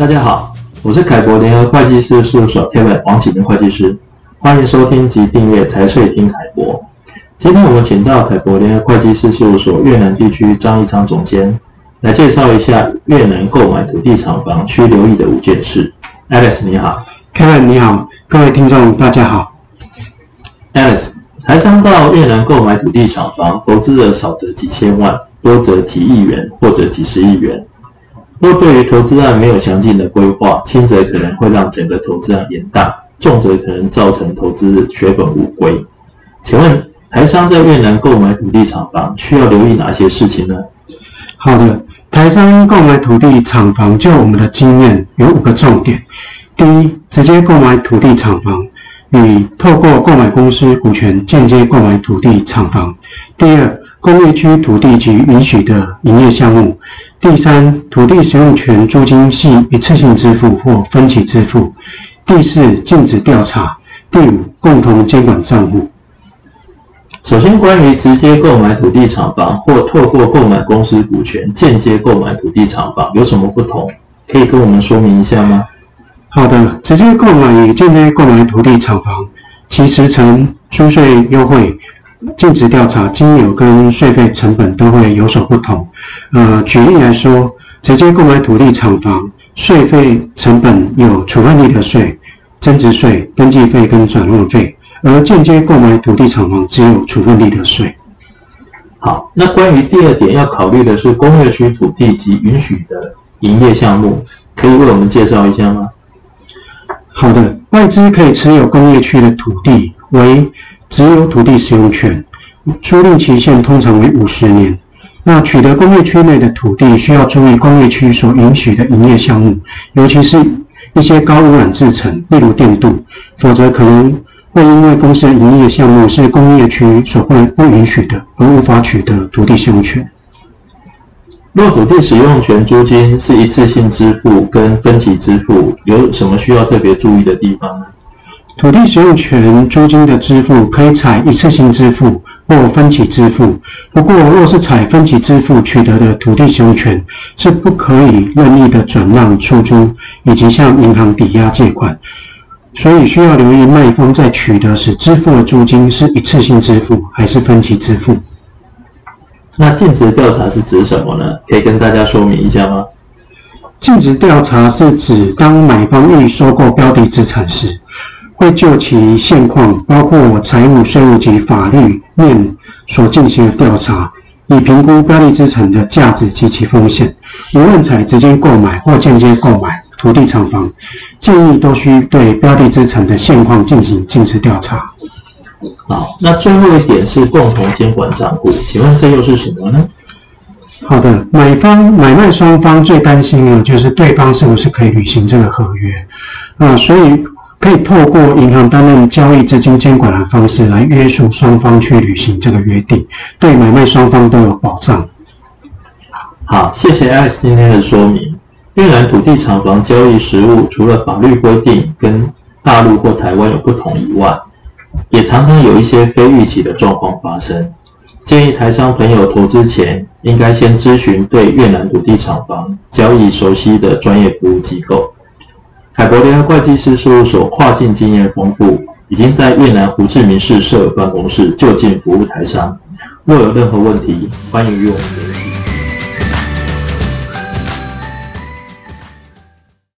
大家好，我是凯博联合会计师事务所 Kevin 王启明会计师，欢迎收听及订阅财税听凯博。今天我们请到凯博联合会计师事务所越南地区张义昌总监来介绍一下越南购买土地厂房需留意的五件事。Alex 你好，Kevin 你好，各位听众大家好。Alex，台商到越南购买土地厂房，投资额少则几千万，多则几亿元或者几十亿元。若对于投资案没有详尽的规划，轻则可能会让整个投资案延宕，重则可能造成投资血本无归。请问台商在越南购买土地厂房需要留意哪些事情呢？好的，台商购买土地厂房，就我们的经验有五个重点：第一，直接购买土地厂房，与透过购买公司股权间接购买土地厂房；第二，工业区土地及允许的营业项目。第三，土地使用权租金系一次性支付或分期支付。第四，禁止调查。第五，共同监管账户。首先，关于直接购买土地厂房或透过购买公司股权间接购买土地厂房有什么不同？可以跟我们说明一下吗？好的，直接购买与间接购买土地厂房，其时程、租税优惠。尽职调查金流跟税费成本都会有所不同。呃，举例来说，直接购买土地厂房，税费成本有处分利得税、增值税、登记费跟转让费；而间接购买土地厂房只有处分利得税。好，那关于第二点要考虑的是工业区土地及允许的营业项目，可以为我们介绍一下吗？好的，外资可以持有工业区的土地为。只有土地使用权，租赁期限通常为五十年。那取得工业区内的土地，需要注意工业区所允许的营业项目，尤其是一些高污染制程，例如电镀，否则可能会因为公司的营业项目是工业区所不不允许的，而无法取得土地使用权。若土地使用权租金是一次性支付跟分期支付，有什么需要特别注意的地方呢？土地使用权租金的支付可以采一次性支付或分期支付。不过，若是采分期支付取得的土地使用权，是不可以任意的转让出租，以及向银行抵押借款。所以需要留意卖方在取得时支付的租金是一次性支付还是分期支付。那尽职调查是指什么呢？可以跟大家说明一下吗？尽职调查是指当买方欲收购标的资产时。会就其现况，包括财务、税务及法律面所进行的调查，以评估标的资产的价值及其风险。无论采直接购买或间接购买土地厂房，建议都需对标的资产的现况进行尽职调查。好，那最后一点是共同监管账户，请问这又是什么呢？好的，买方买卖双方最担心的就是对方是不是可以履行这个合约啊，所以。可以透过银行担任交易资金监管的方式来约束双方去履行这个约定，对买卖双方都有保障。好，谢谢 Alex 今天的说明。越南土地厂房交易实务除了法律规定跟大陆或台湾有不同以外，也常常有一些非预期的状况发生。建议台商朋友投资前，应该先咨询对越南土地厂房交易熟悉的专业服务机构。凯博联合会计师事务所跨境经验丰富，已经在越南胡志明市设办公室，就近服务台商。若有任何问题，欢迎与我们联系。